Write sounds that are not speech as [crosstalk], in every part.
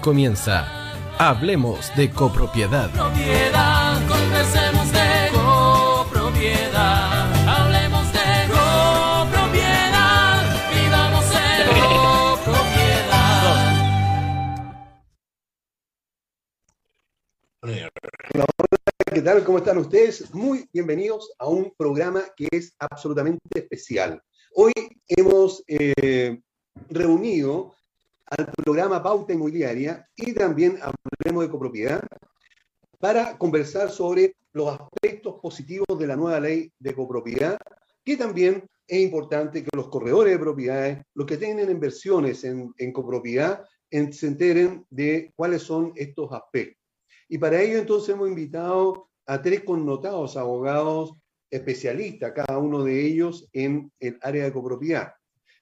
comienza Hablemos de copropiedad. Propiedad, conversemos de copropiedad. Hablemos de copropiedad. Vivamos en copropiedad. Hola, ¿qué tal? ¿Cómo están ustedes? Muy bienvenidos a un programa que es absolutamente especial. Hoy hemos eh, reunido al programa Pauta Inmobiliaria y también Hablemos de Copropiedad para conversar sobre los aspectos positivos de la nueva ley de copropiedad, que también es importante que los corredores de propiedades, los que tienen inversiones en, copropiedad, se enteren de cuáles son estos aspectos. Y para ello entonces hemos invitado a tres connotados abogados especialistas, cada uno de ellos en el área de copropiedad.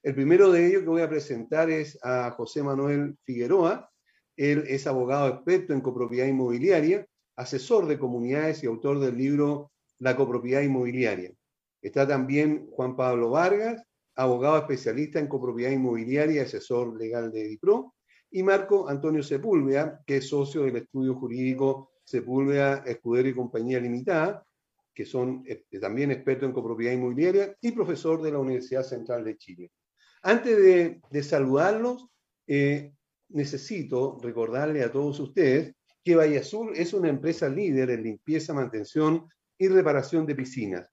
El primero de ellos que voy a presentar es a José Manuel Figueroa. Él es abogado experto en copropiedad inmobiliaria, asesor de comunidades y autor del libro La copropiedad inmobiliaria. Está también Juan Pablo Vargas, abogado especialista en copropiedad inmobiliaria y asesor legal de DIPRO. Y Marco Antonio Sepúlveda, que es socio del estudio jurídico Sepúlveda Escudero y Compañía Limitada, que son este, también expertos en copropiedad inmobiliaria y profesor de la Universidad Central de Chile. Antes de, de saludarlos, eh, necesito recordarle a todos ustedes que Valle Azul es una empresa líder en limpieza, mantención y reparación de piscinas.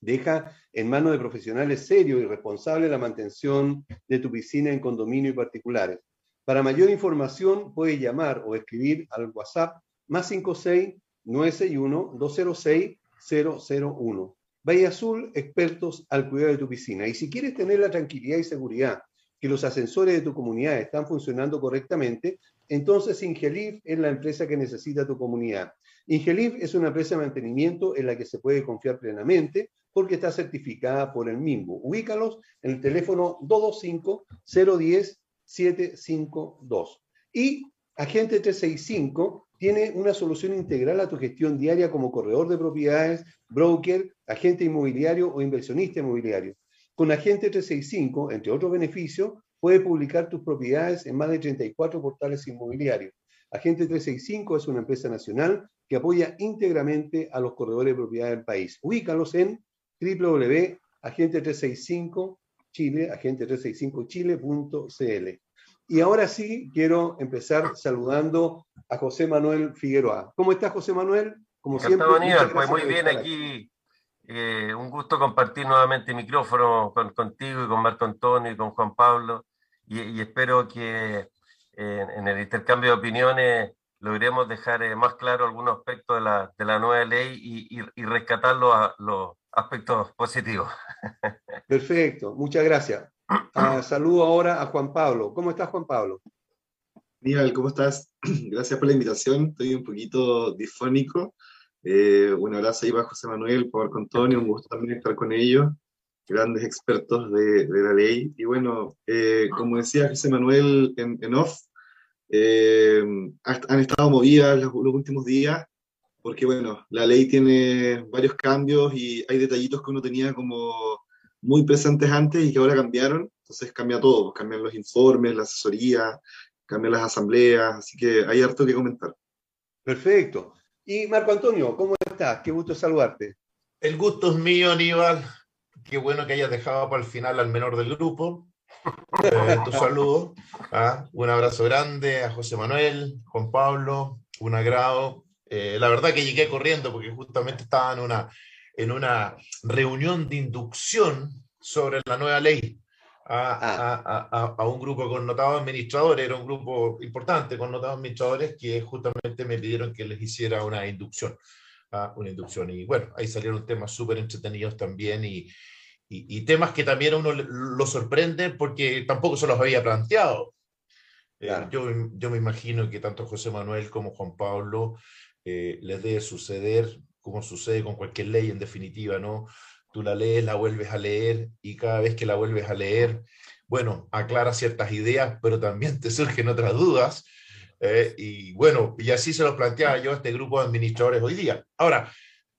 Deja en manos de profesionales serios y responsables la mantención de tu piscina en condominio y particulares. Para mayor información, puedes llamar o escribir al WhatsApp más 56 961 206 001. Valle Azul, expertos al cuidado de tu piscina. Y si quieres tener la tranquilidad y seguridad que los ascensores de tu comunidad están funcionando correctamente, entonces Ingelif es la empresa que necesita tu comunidad. Ingelif es una empresa de mantenimiento en la que se puede confiar plenamente porque está certificada por el mismo. Ubícalos en el teléfono 225-010-752. Y Agente 365 tiene una solución integral a tu gestión diaria como corredor de propiedades, broker, agente inmobiliario o inversionista inmobiliario. Con Agente 365, entre otros beneficios, puedes publicar tus propiedades en más de 34 portales inmobiliarios. Agente 365 es una empresa nacional que apoya íntegramente a los corredores de propiedades del país. Ubícalos en www.agente365 Chile, agente365chile.cl. Y ahora sí quiero empezar saludando a José Manuel Figueroa. ¿Cómo estás, José Manuel? Como siempre. Aníbal, pues muy bien aquí. Eh, un gusto compartir nuevamente el micrófono con, contigo y con Marco Antonio y con Juan Pablo. Y, y espero que eh, en el intercambio de opiniones logremos dejar eh, más claro algunos aspectos de la, de la nueva ley y, y, y rescatar los, los aspectos positivos. [laughs] Perfecto, muchas gracias. Uh, saludo ahora a Juan Pablo. ¿Cómo estás, Juan Pablo? Aníbal, ¿cómo estás? [clears throat] Gracias por la invitación. Estoy un poquito difónico. Eh, un abrazo ahí para José Manuel, para Marco Antonio. Un gusto también estar con ellos. Grandes expertos de, de la ley. Y bueno, eh, como decía José Manuel en, off, eh, han estado movidas los, los últimos días porque, bueno, la ley tiene varios cambios y hay detallitos que uno tenía como muy presentes antes y que ahora cambiaron. Entonces cambia todo, pues cambian los informes, la asesoría, cambian las asambleas, así que hay harto que comentar. Perfecto. Y Marco Antonio, ¿cómo estás? Qué gusto saludarte. El gusto es mío, Aníbal. Qué bueno que hayas dejado para el final al menor del grupo. [laughs] Eh, tu saludo. ¿ah? Un abrazo grande a José Manuel, Juan Pablo, un agrado. Eh, la verdad que llegué corriendo porque justamente estaba en una en una reunión de inducción sobre la nueva ley a, ah. a, a, a, un grupo de connotados administradores, era un grupo importante, connotados administradores, que justamente me pidieron que les hiciera una inducción. una inducción. Y bueno, ahí salieron temas súper entretenidos también y, y, y, temas que también a uno lo sorprende porque tampoco se los había planteado. Claro. Eh, yo, yo me imagino que tanto José Manuel como Juan Pablo eh, les debe suceder como sucede con cualquier ley en definitiva, ¿no? Tú la lees, la vuelves a leer y cada vez que la vuelves a leer, bueno, aclara ciertas ideas, pero también te surgen otras dudas. Eh, y bueno, y así se lo planteaba yo a este grupo de administradores hoy día. Ahora,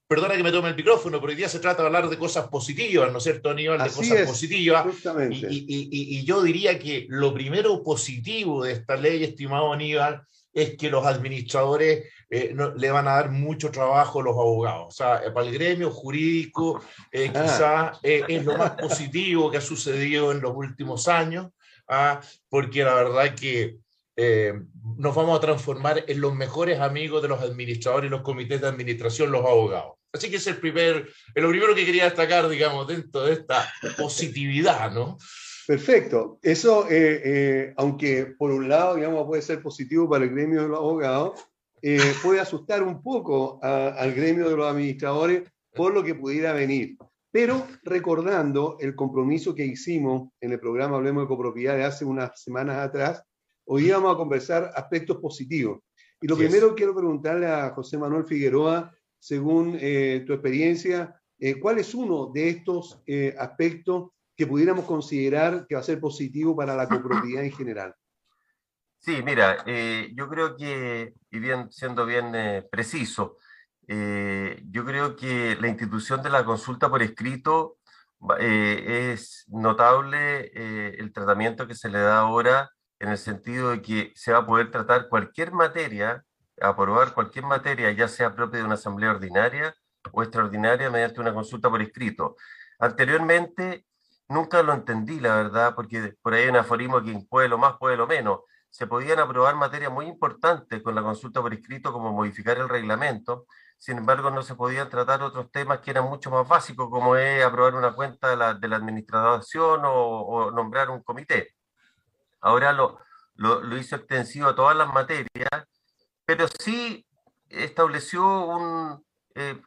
perdona que me tome el micrófono, pero hoy día se trata de hablar de cosas positivas, ¿no es cierto, Aníbal? De Así cosas es, positivas. Justamente. Y, y- y- y yo diría que lo primero positivo de esta ley, estimado Aníbal, es que los administradores eh, no- le van a dar mucho trabajo a los abogados. O sea, eh, para el gremio jurídico, eh, Ah. quizás eh, es lo más positivo que ha sucedido en los últimos años, ah, porque la verdad que eh, nos vamos a transformar en los mejores amigos de los administradores y los comités de administración, los abogados. Así que es el primer, es lo primero que quería destacar, digamos, dentro de esta positividad, ¿no? Perfecto. Eso, eh, eh, aunque por un lado, digamos, puede ser positivo para el gremio de los abogados, eh, puede asustar un poco a- al gremio de los administradores por lo que pudiera venir. Pero recordando el compromiso que hicimos en el programa Hablemos de Copropiedad de hace unas semanas atrás, hoy día vamos a conversar aspectos positivos. Y lo primero quiero preguntarle a José Manuel Figueroa, según tu experiencia, ¿cuál es uno de estos aspectos que pudiéramos considerar que va a ser positivo para la copropiedad en general? Sí, mira, eh, yo creo que, y bien, siendo bien eh, preciso, eh, yo creo que la institución de la consulta por escrito eh, es notable eh, el tratamiento que se le da ahora en el sentido de que se va a poder tratar cualquier materia, aprobar cualquier materia, ya sea propia de una asamblea ordinaria o extraordinaria mediante una consulta por escrito. Anteriormente nunca lo entendí, la verdad, porque por ahí hay un aforismo que puede lo más, puede lo menos se podían aprobar materias muy importantes con la consulta por escrito, como modificar el reglamento. Sin embargo, no se podían tratar otros temas que eran mucho más básicos, como es aprobar una cuenta de la, administración o, nombrar un comité. Ahora lo, lo, lo hizo extensivo a todas las materias, pero sí estableció un... eh,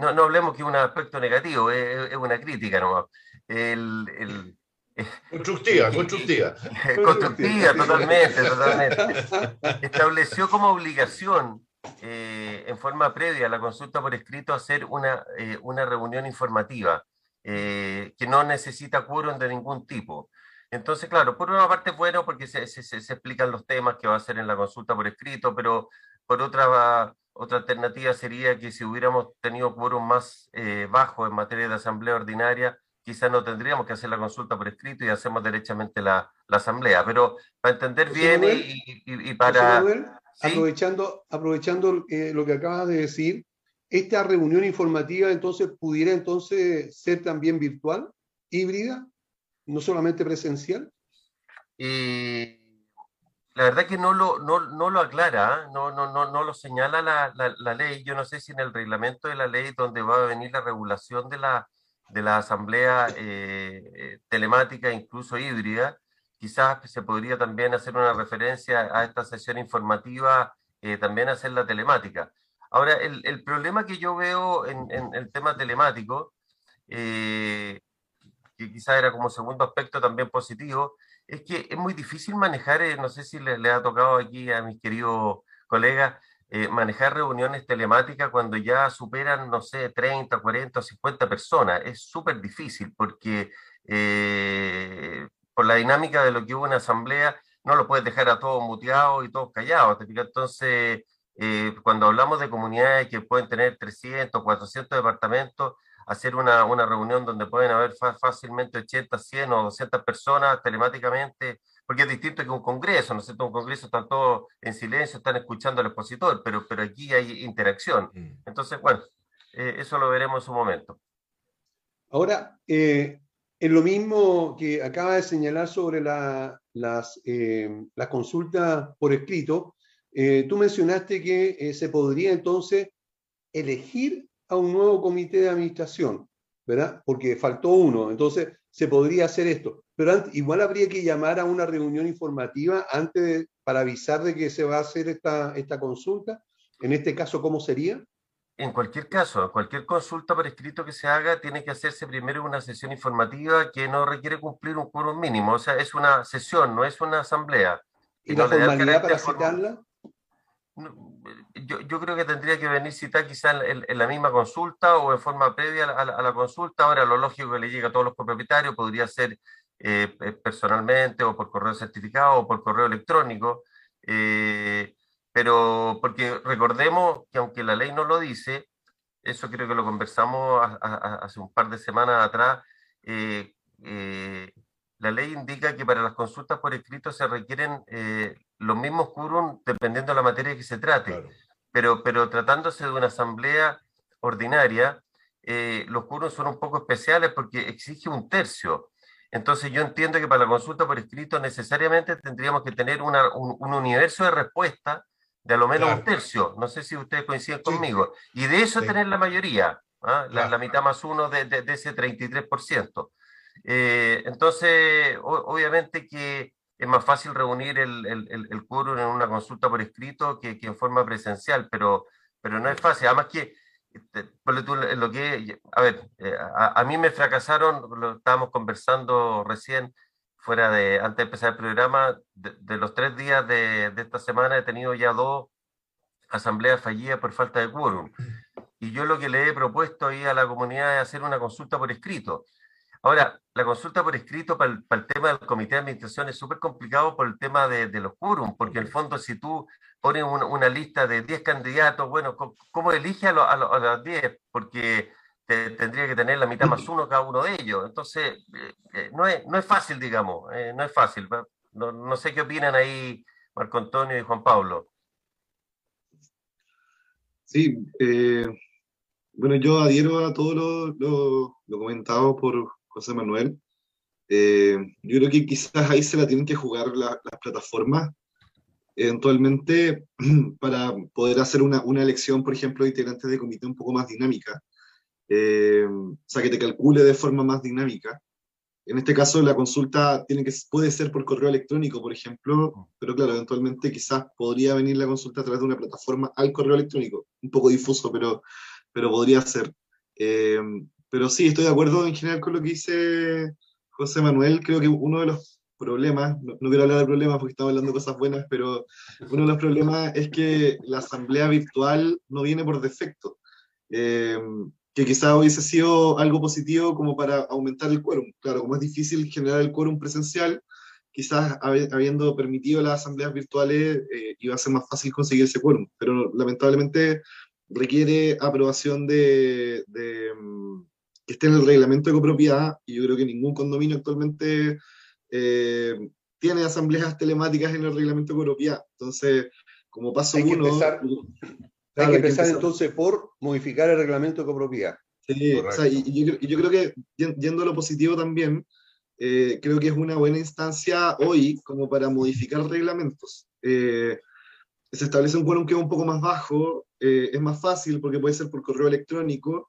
no, no hablemos que es un aspecto negativo, es, es una crítica nomás. El, el, [laughs] Constructiva, constructiva. [laughs] constructiva, totalmente, totalmente. Estableció como obligación, eh, en forma previa a la consulta por escrito, hacer una, eh, una reunión informativa eh, que no necesita quórum de ningún tipo. Entonces, claro, por una parte bueno porque se, se, se explican los temas que va a hacer en la consulta por escrito, pero por otra, otra alternativa sería que si hubiéramos tenido quórum más eh, bajo en materia de asamblea ordinaria, quizás no tendríamos que hacer la consulta por escrito y hacemos derechamente la, la asamblea. Pero para entender bien Manuel, y, y- y para... Manuel, ¿sí? aprovechando, aprovechando eh, lo que acabas de decir, esta reunión informativa entonces pudiera entonces ser también virtual, híbrida, no solamente presencial. Y la verdad que no lo, no, no lo aclara, ¿ah? no, no, no, no lo señala la, la, la ley. Yo no sé si en el reglamento de la ley donde va a venir la regulación de la, de la asamblea eh, eh, telemática, incluso híbrida, quizás se podría también hacer una referencia a esta sesión informativa, eh, también hacer la telemática. Ahora, el, el problema que yo veo en, en el tema telemático, eh, que quizás era como segundo aspecto también positivo, es que es muy difícil manejar, eh, no sé si le, le ha tocado aquí a mis queridos colegas, eh, manejar reuniones telemáticas cuando ya superan, no sé, 30, 40 o 50 personas. Es súper difícil porque eh, por la dinámica de lo que hubo en asamblea, no lo puedes dejar a todos muteados y todos callados. Entonces, eh, cuando hablamos de comunidades que pueden tener 300, 400 departamentos, hacer una, una reunión donde pueden haber fácilmente 80, 100 o 200 personas telemáticamente, porque es distinto que un congreso, ¿no es cierto? Un congreso están todos en silencio, están escuchando al expositor, pero, pero aquí hay interacción. Entonces, bueno, eh, eso lo veremos en su momento. Ahora, eh, en lo mismo que acaba de señalar sobre la- las, eh, las consultas por escrito, eh, tú mencionaste que eh, se podría entonces elegir a un nuevo comité de administración, ¿verdad? Porque faltó uno, entonces se podría hacer esto. Pero igual habría que llamar a una reunión informativa antes de- para avisar de que se va a hacer esta, esta consulta. En este caso, ¿cómo sería? En cualquier caso, cualquier consulta por escrito que se haga, tiene que hacerse primero una sesión informativa que no requiere cumplir un quórum mínimo. O sea, es una sesión, no es una asamblea. ¿Y no la formalidad para citarla? No, Yo, yo creo que tendría que venir citada quizá en, la misma consulta o en forma previa a la, consulta. Ahora, lo lógico que le llega a todos los copropietarios podría ser eh, eh, personalmente o por correo certificado o por correo electrónico. eh, pero porque recordemos que aunque la ley no lo dice, eso creo que lo conversamos hace un par de semanas atrás. eh, eh, la ley indica que para las consultas por escrito se requieren eh, los mismos quórum dependiendo de la materia que se trate Claro. pero, pero tratándose de una asamblea ordinaria, eh, los quórums son un poco especiales porque exige un tercio. Entonces yo entiendo que para la consulta por escrito necesariamente tendríamos que tener una- un, un universo de respuesta de a lo menos un Claro. tercio. No sé si ustedes coinciden Sí. conmigo. Y de eso Sí. tener la mayoría, ¿ah? la, Claro. la mitad más uno de, de- de ese 33%. Eh, entonces, o- obviamente que es más fácil reunir el, el, el, el quórum en una consulta por escrito que, que en forma presencial, pero, pero no es fácil. Además que, este, lo que, a ver, eh, a, a mí me fracasaron, lo estábamos conversando recién, fuera de, antes de empezar el programa, de, de los tres días de, de esta semana he tenido ya dos asambleas fallidas por falta de quórum. Y yo lo que le he propuesto ahí a la comunidad es hacer una consulta por escrito. Ahora, la consulta por escrito para el, tema del comité de administración es súper complicado por el tema de, los quórum, porque en el fondo si tú pones una, lista de 10 candidatos, bueno, ¿cómo, cómo elige a, lo- a, lo- a los 10? Porque te- tendría que tener la mitad más uno cada uno de ellos. Entonces, eh, eh, no, es, no es fácil, digamos, eh, no es fácil. No, no sé qué opinan ahí Marco Antonio y Juan Pablo. Sí, bueno, yo adhiero a todo lo, lo- lo comentado por José Manuel. Eh, yo creo que quizás ahí se la tienen que jugar la- las plataformas eventualmente [clears throat] para poder hacer una, una elección, por ejemplo, de integrantes de comité un poco más dinámica. Eh, o sea, que te calcule de forma más dinámica. En este caso, la consulta tiene que, puede ser por correo electrónico, por ejemplo, pero claro, eventualmente quizás podría venir la consulta a través de una plataforma al correo electrónico. Un poco difuso, pero, pero podría ser. Eh, pero sí, estoy de acuerdo en general con lo que dice José Manuel. Creo que uno de los problemas, no, no quiero hablar de problemas porque estamos hablando de cosas buenas, pero uno de los problemas es que la asamblea virtual no viene por defecto. Eh, que quizá hubiese sido algo positivo como para aumentar el quórum. Claro, como es difícil generar el quórum presencial, quizás habi- habiendo permitido las asambleas virtuales eh, iba a ser más fácil conseguir ese quórum, pero lamentablemente requiere aprobación de, de, mm, que esté en el reglamento de copropiedad y yo creo que ningún condominio actualmente eh, tiene asambleas telemáticas en el reglamento de copropiedad. Entonces, como paso Hay que uno... empezar- Hay que empezar entonces por modificar el reglamento de copropiedad. Sí, o sea, y, y yo, y yo creo que yen- yendo a lo positivo también, eh, creo que es una buena instancia hoy como para modificar reglamentos. Eh, se establece un quórum que es un poco más bajo, eh, es más fácil porque puede ser por correo electrónico,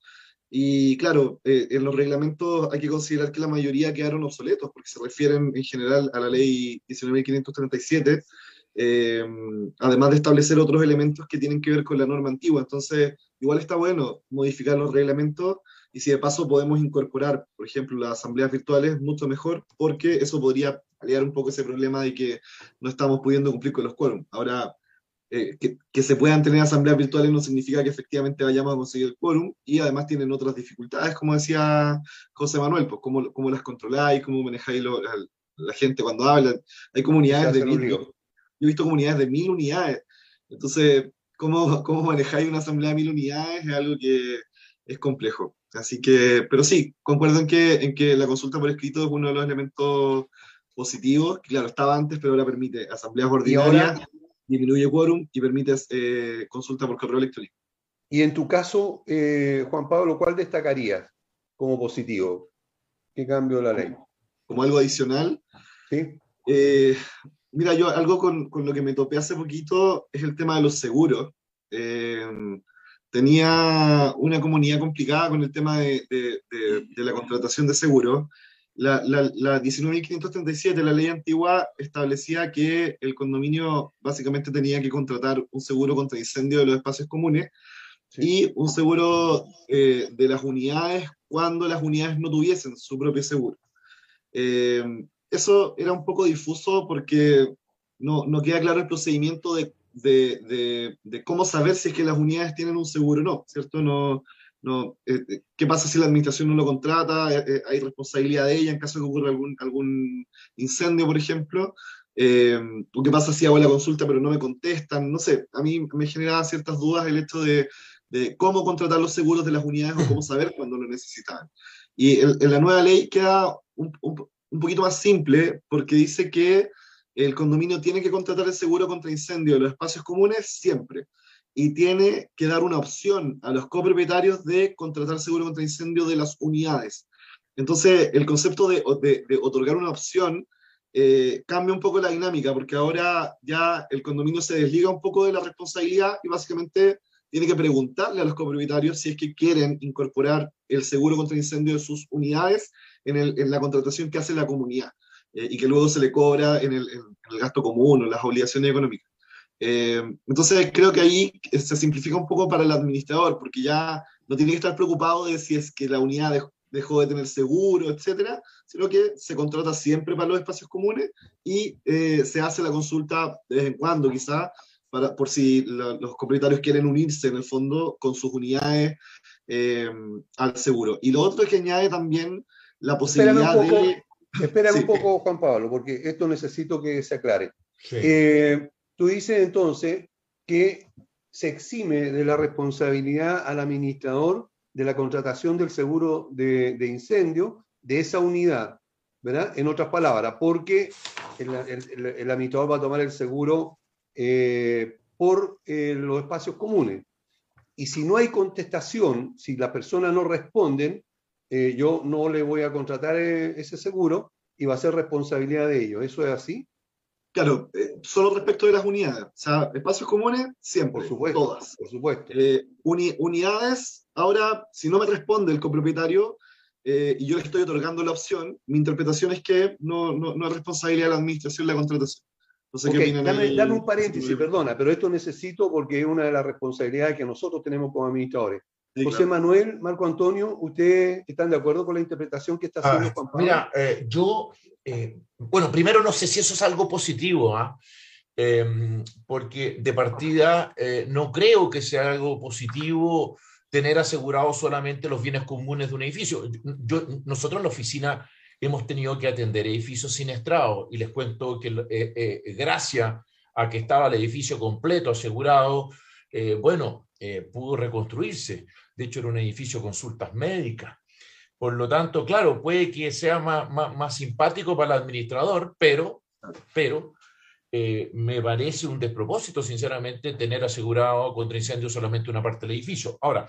y claro, eh, en los reglamentos hay que considerar que la mayoría quedaron obsoletos porque se refieren en general a la ley 19.537, eh, además de establecer otros elementos que tienen que ver con la norma antigua. Entonces, igual está bueno modificar los reglamentos y si de paso podemos incorporar, por ejemplo, las asambleas virtuales, mucho mejor, porque eso podría aliviar un poco ese problema de que no estamos pudiendo cumplir con los quórum. Ahora, eh, que, que se puedan tener asambleas virtuales no significa que efectivamente vayamos a conseguir el quórum y además tienen otras dificultades, como decía José Manuel, pues cómo, cómo las controláis, cómo manejáis lo- la, la gente cuando habla. Hay comunidades de mil, yo he visto comunidades de mil unidades. Entonces, ¿cómo, cómo manejáis una asamblea de mil unidades? Es algo que es complejo. Así que, pero sí, concuerdo en que, en que la consulta por escrito es uno de los elementos positivos. Claro, estaba antes, pero ahora permite asambleas Y ahora- ordinarias, disminuye quórum y permite eh, consulta por correo electrónico. Y en tu caso, eh, Juan Pablo, ¿cuál destacarías como positivo? ¿Qué cambio de la ley? Como algo adicional, ¿Sí? Eh, mira, yo algo con, con lo que me topé hace poquito es el tema de los seguros. Eh, tenía una comunidad complicada con el tema de, de- de- de la contratación de seguros. La, la, la 19.537, la ley antigua, establecía que el condominio básicamente tenía que contratar un seguro contra incendio de los espacios comunes y un seguro eh, de las unidades cuando las unidades no tuviesen su propio seguro. Eh, eso era un poco difuso porque no, no queda claro el procedimiento de, de, de- de cómo saber si es que las unidades tienen un seguro o no, ¿cierto? No, no, eh, eh, ¿Qué pasa si la administración no lo contrata? Eh, eh, ¿Hay responsabilidad de ella en caso de que ocurra algún, incendio, por ejemplo? Eh, ¿O qué pasa si hago la consulta pero no me contestan? No sé, a mí me generaba ciertas dudas el hecho de, cómo contratar los seguros de las unidades o cómo saber cuándo lo necesitan. Y en la nueva ley queda un, un- un poquito más simple porque dice que el condominio tiene que contratar el seguro contra incendio de los espacios comunes siempre y tiene que dar una opción a los copropietarios de contratar seguro contra incendio de las unidades. Entonces, el concepto de, otorgar una opción eh, cambia un poco la dinámica, porque ahora ya el condominio se desliga un poco de la responsabilidad y básicamente tiene que preguntarle a los copropietarios si es que quieren incorporar el seguro contra incendio de sus unidades en, la contratación que hace la comunidad eh, y que luego se le cobra en el, en el gasto común o las obligaciones económicas. Eh, entonces creo que ahí se simplifica un poco para el administrador, porque ya no tiene que estar preocupado de si es que la unidad dej- dejó de tener seguro, etcétera, sino que se contrata siempre para los espacios comunes y eh, se hace la consulta de vez en cuando, quizá, para, por si la- los copropietarios quieren unirse en el fondo con sus unidades eh, al seguro. Y lo otro es que añade también la Espérame posibilidad un poco, de... espérame Sí. un poco, Juan Pablo, porque esto necesito que se aclare. Sí. Eh, tú dices entonces que se exime de la responsabilidad al administrador de la contratación del seguro de, incendio de esa unidad, ¿verdad? En otras palabras, porque el, el- administrador va a tomar el seguro eh, por eh, los espacios comunes. Y si no hay contestación, si las personas no responden, eh, yo no le voy a contratar ese seguro y va a ser responsabilidad de ellos. ¿Eso es así? Claro, eh, solo respecto de las unidades. O sea, espacios comunes, siempre, Por supuesto. todas. Por supuesto. Eh, uni- unidades, ahora, si no me responde el copropietario eh, y yo le estoy otorgando la opción, mi interpretación es que no, no, no es responsabilidad de la administración la contratación. No sé Ok, qué dame, ahí. dame un paréntesis, perdona, pero esto necesito porque es una de las responsabilidades que nosotros tenemos como administradores. Sí, José claro. Manuel, Marco Antonio, ¿ustedes están de acuerdo con la interpretación que está haciendo Ah, Juan Pablo? mira, eh, yo, eh, bueno, primero no sé si eso es algo positivo, ¿ah? Em, porque de partida eh, no creo que sea algo positivo tener asegurados solamente los bienes comunes de un edificio. Yo, nosotros en la oficina hemos tenido que atender edificios siniestrados y les cuento que eh, eh, gracias a que estaba el edificio completo asegurado, eh, bueno, eh, pudo reconstruirse. De hecho, era un edificio de consultas médicas. Por lo tanto, claro, puede que sea más, más, más simpático para el administrador, pero, pero eh, me parece un despropósito, sinceramente, tener asegurado contra incendio solamente una parte del edificio. Ahora,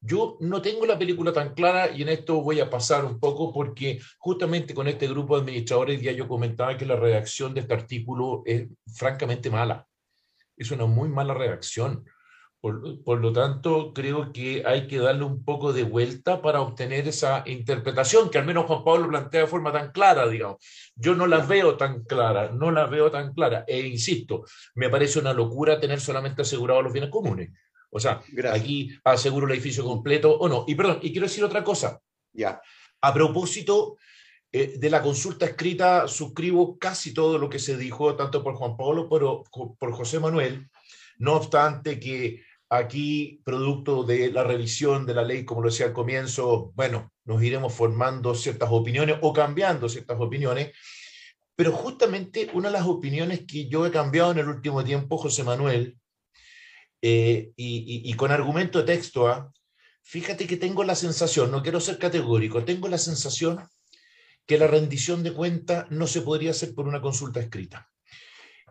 yo no tengo la película tan clara y en esto voy a pasar un poco porque justamente con este grupo de administradores ya yo comentaba que la redacción de este artículo es francamente mala. Es una muy mala redacción. Por, por, lo tanto, creo que hay que darle un poco de vuelta para obtener esa interpretación que al menos Juan Pablo plantea de forma tan clara, digamos. Yo no las veo tan claras, no las veo tan claras. E insisto, me parece una locura tener solamente asegurados los bienes comunes. O sea, Gracias. aquí aseguro el edificio completo o no. Y perdón, y quiero decir otra cosa. Ya. A propósito eh, de la consulta escrita, suscribo casi todo lo que se dijo, tanto por Juan Pablo como por, por José Manuel. No obstante que aquí, producto de la revisión de la ley, como lo decía al comienzo, bueno, nos iremos formando ciertas opiniones o cambiando ciertas opiniones. Pero justamente una de las opiniones que yo he cambiado en el último tiempo, José Manuel, eh, y, con argumento de texto, ¿eh? fíjate que tengo la sensación, no quiero ser categórico, tengo la sensación que la rendición de cuenta no se podría hacer por una consulta escrita.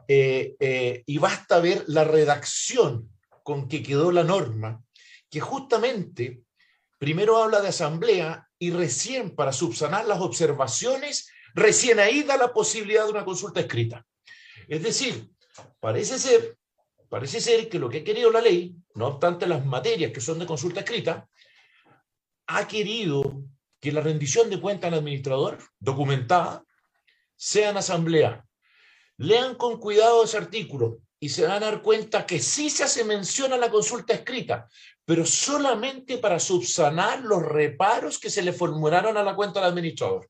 Eh, eh, y basta ver la redacción con que quedó la norma, que justamente primero habla de asamblea y recién para subsanar las observaciones, recién ahí da la posibilidad de una consulta escrita. Es decir, parece ser, parece ser que lo que ha querido la ley, no obstante las materias que son de consulta escrita, ha querido que la rendición de cuenta al administrador, documentada, sea en asamblea. Lean con cuidado ese artículo y se van a dar cuenta que sí se hace mención a la consulta escrita, pero solamente para subsanar los reparos que se le formularon a la cuenta del administrador.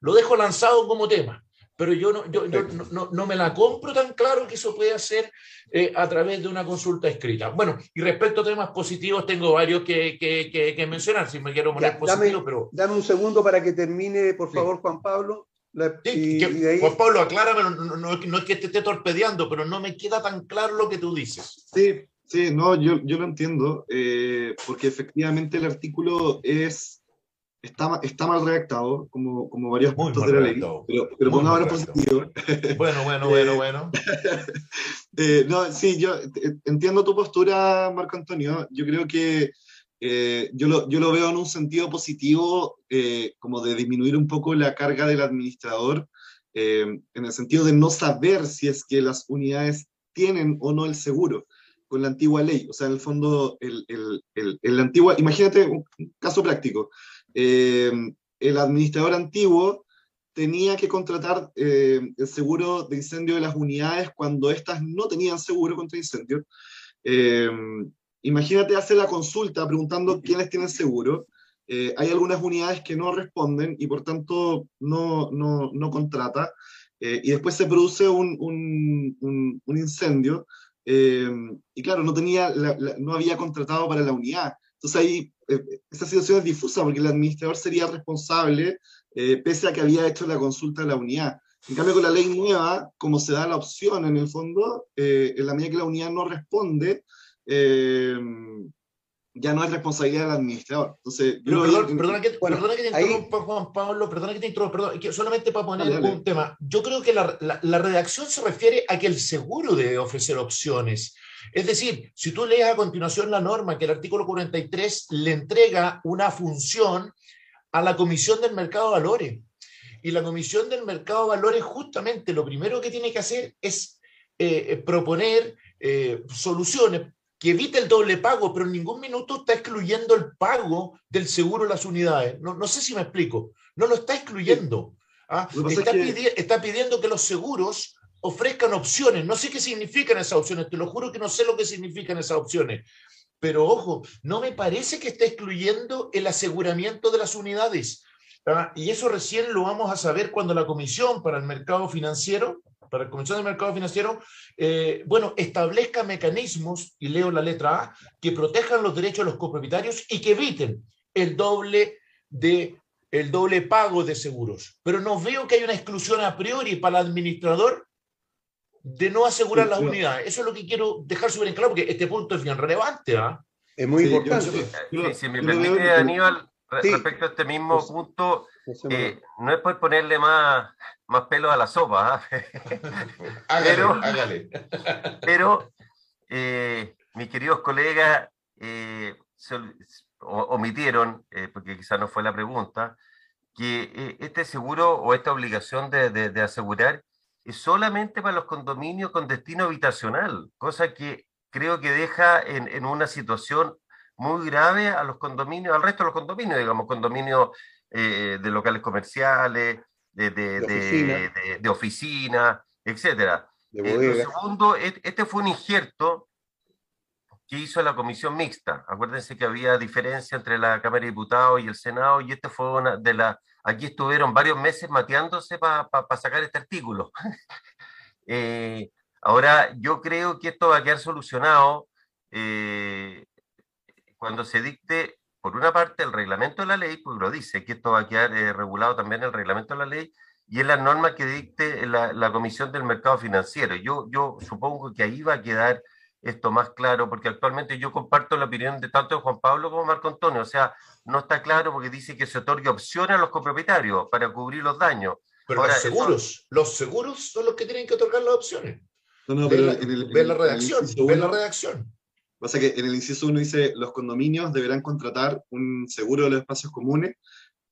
Lo dejo lanzado como tema, pero yo no, yo, yo no, no, no, me la compro tan claro que eso puede hacer eh, a través de una consulta escrita. Bueno, y respecto a temas positivos, tengo varios que, que, que, que mencionar, si me quiero poner Ya, positivo, dame, pero... Dame un segundo para que termine, por favor, sí. Juan Pablo. La, sí, y, que, y ahí... Juan Pablo, aclárame, no, no, no, es que te esté torpedeando, pero no me queda tan claro lo que tú dices. Sí, Sí, no, yo, yo lo entiendo, eh, porque efectivamente el artículo es, está, está mal redactado, como, como varios Muy puntos de la ley, redactado. pero, pero pongámoslo mal positivo. [laughs] Bueno, bueno, Eh, bueno, bueno. [laughs] Eh, no, sí, yo eh, entiendo tu postura, Marco Antonio. Yo creo que eh, yo, lo, yo lo veo en un sentido positivo, eh, como de disminuir un poco la carga del administrador, eh, en el sentido de no saber si es que las unidades tienen o no el seguro con la antigua ley. O sea, en el fondo, el, el, el, el antigua, imagínate un caso práctico. Eh, el administrador antiguo tenía que contratar eh, el seguro de incendio de las unidades cuando éstas no tenían seguro contra incendio. Eh, imagínate hacer la consulta preguntando quiénes tienen seguro. Eh, hay algunas unidades que no responden y por tanto no, no, no contrata. Eh, y después se produce un, un, un, un incendio. eh, y claro, no, tenía la- la- no había contratado para la unidad. Entonces ahí eh, esa situación es difusa porque el administrador sería responsable eh, pese a que había hecho la consulta de la unidad. En cambio, con la ley nueva, como se da la opción en el fondo, eh, en la medida que la unidad no responde, eh, ya no es responsabilidad del administrador. Entonces, Pero perdón, perdona, que, bueno, perdona que te ahí- interrumpa, Juan Pablo, perdona que te interrumpa, perdón, que solamente para poner Dale, dale. un tema. Yo creo que la, la- la redacción se refiere a que el seguro debe ofrecer opciones. Es decir, si tú lees a continuación la norma, que el artículo 43 le entrega una función a la Comisión del Mercado de Valores. Y la Comisión del Mercado de Valores justamente lo primero que tiene que hacer es eh, eh, proponer eh, soluciones que evite el doble pago, pero en ningún minuto está excluyendo el pago del seguro de las unidades. No, no sé si me explico. No lo está excluyendo. ¿ah? Está, pidi- está pidiendo que los seguros ofrezcan opciones. No sé qué significan esas opciones. Te lo juro que no sé lo que significan esas opciones. Pero ojo, no me parece que esté excluyendo el aseguramiento de las unidades. ¿ah? Y eso recién lo vamos a saber cuando la Comisión para el Mercado Financiero, para la Comisión del Mercado Financiero, eh, bueno, establezca mecanismos, y leo la letra A, que protejan los derechos de los copropietarios y que eviten el doble de el doble pago de seguros. Pero no veo que haya una exclusión a priori para el administrador de no asegurar Sí, las yo- unidades. Eso es lo que quiero dejar súper en claro, porque este punto es bien relevante. ¿ah? Es muy Sí, yo- importante. yo- Sí, si me yo lo veo- permite, Aníbal, re- Sí. respecto a este mismo Pues- punto, eh, no es por ponerle más, más pelo a la sopa, ¿ah? [laughs] Hágale, Pero- hágale. [laughs] pero eh, mis queridos colegas eh, se o- omitieron, eh, porque quizá no fue la pregunta, que eh, este seguro o esta obligación de, de- de asegurar es solamente para los condominios con destino habitacional, cosa que creo que deja en, en una situación muy grave a los condominios, al resto de los condominios, digamos, condominios eh, de locales comerciales, de, de, De de- oficina. etcétera. Eh, lo segundo, este fue un injerto que hizo la comisión mixta. Acuérdense que había diferencia entre la Cámara de Diputados y el Senado, y este fue una de las. Aquí estuvieron varios meses mateándose para sacar este artículo. [laughs] Eh, ahora, yo creo que esto va a quedar solucionado eh, cuando se dicte, por una parte, el reglamento de la ley, porque lo dice, que esto va a quedar eh, regulado también en el reglamento de la ley, y en las normas que dicte la, la Comisión del Mercado Financiero. Yo, yo supongo que ahí va a quedar esto más claro, porque actualmente yo comparto la opinión de tanto de Juan Pablo como Marco Antonio, o sea, no está claro porque dice que se otorgue opciones a los copropietarios para cubrir los daños. Pero Ahora, los eso- seguros, los seguros son los que tienen que otorgar las opciones. No, no, Ve pero la, en el, ve en la redacción, en el ve la redacción. Pasa que en el inciso 1 dice, los condominios deberán contratar un seguro de los espacios comunes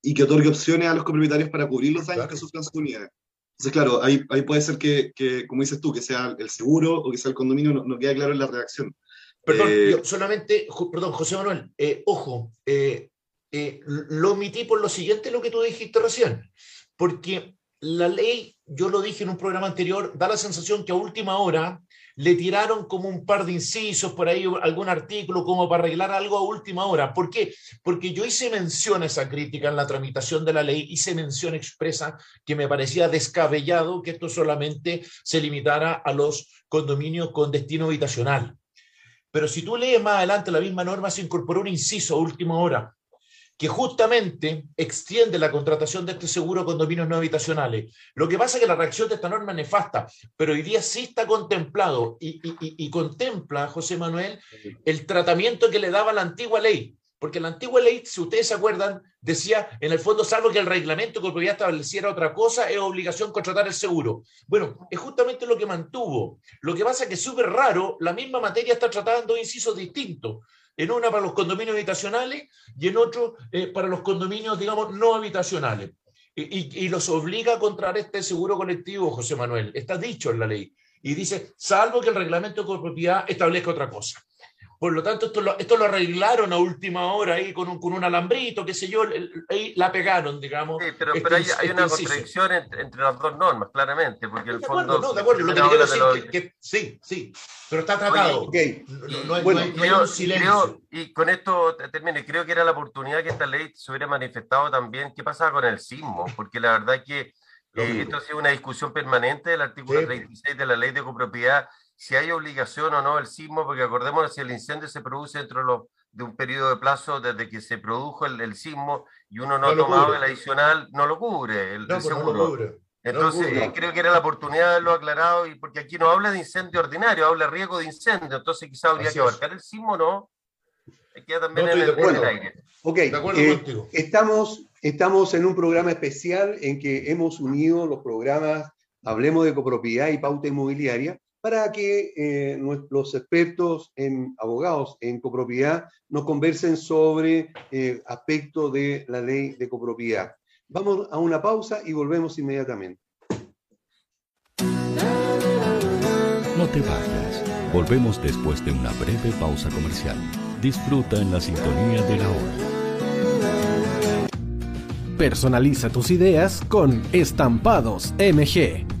y que otorgue opciones a los copropietarios para cubrir los daños Claro. que sufran sus unidades. Entonces, claro, ahí, ahí puede ser que, que, como dices tú, que sea el seguro o que sea el condominio, no, no queda claro en la redacción. Perdón, Eh, yo solamente, perdón, José Manuel, eh, ojo, eh, eh, lo omití por lo siguiente, lo que tú dijiste recién, porque la ley, yo lo dije en un programa anterior, da la sensación que a última hora le tiraron como un par de incisos por ahí, algún artículo como para arreglar algo a última hora. ¿Por qué? Porque yo hice mención a esa crítica en la tramitación de la ley, hice mención expresa que me parecía descabellado que esto solamente se limitara a los condominios con destino habitacional. Pero si tú lees más adelante la misma norma, se incorporó un inciso a última hora que justamente extiende la contratación de este seguro a condominios no habitacionales. Lo que pasa es que la reacción de esta norma es nefasta, pero hoy día sí está contemplado y, contempla, José Manuel, el tratamiento que le daba la antigua ley. Porque la antigua ley, si ustedes se acuerdan, decía, en el fondo, salvo que el reglamento de propiedad estableciera otra cosa, es obligación contratar el seguro. Bueno, es justamente lo que mantuvo. Lo que pasa es que es súper raro, la misma materia está tratada en dos incisos distintos. En una para los condominios habitacionales y en otro eh, para los condominios, digamos, no habitacionales. Y, los obliga a contratar este seguro colectivo, José Manuel. Está dicho en la ley. Y dice, salvo que el reglamento de propiedad establezca otra cosa. Por lo tanto, esto lo, esto lo arreglaron a última hora ahí con un, con un alambrito, qué sé yo, el- ahí la pegaron, digamos. Sí, pero, este pero hay, este una inciso. contradicción entre, entre las dos normas, claramente, porque el De fondo... acuerdo, no, de acuerdo. Lo que quiero decir de es que, que sí, sí, pero está tratado. Ok, No, Y- no hay, bueno, no hay- no hay creo- un silencio. creo- y con esto te- termino, y creo que era la oportunidad que esta ley se hubiera manifestado también qué pasaba con el sismo, porque la verdad es que eh, esto ha sido una discusión permanente del artículo Sí. 36 de la ley de copropiedad, si hay obligación o no el sismo, porque acordémonos si el incendio se produce dentro de, los- de un periodo de plazo desde que se produjo el, el sismo y uno no, No ha tomado cubre. el adicional, no lo cubre el, No, el pues no seguro. lo cubre. Entonces, cubre. eh, creo que era la oportunidad de haberlo aclarado, y porque aquí no habla de incendio ordinario, habla de riesgo de incendio, entonces quizá habría Así que es. abarcar el sismo, ¿no? Queda también No en, el, de en el aire. ok. De acuerdo eh, contigo. Estamos, estamos en un programa especial en que hemos unido los programas Hablemos de copropiedad y pauta inmobiliaria para que eh, nuestros expertos en abogados en copropiedad nos conversen sobre eh, aspectos de la ley de copropiedad. Vamos a una pausa y volvemos inmediatamente. No te vayas. Volvemos después de una breve pausa comercial. Disfruta en la sintonía de la hora. Personaliza tus ideas con Estampados MG.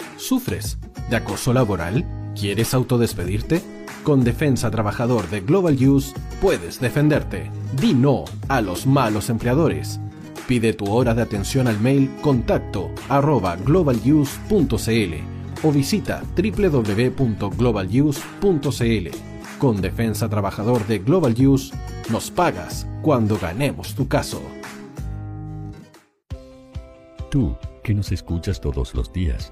¿Sufres de acoso laboral? ¿Quieres autodespedirte? Con Defensa Trabajador de Global Use puedes defenderte. Di no a los malos empleadores. Pide tu hora de atención al mail contacto arroba o visita www.globaluse.cl. Con Defensa Trabajador de Global Use nos pagas cuando ganemos tu caso. Tú, que nos escuchas todos los días,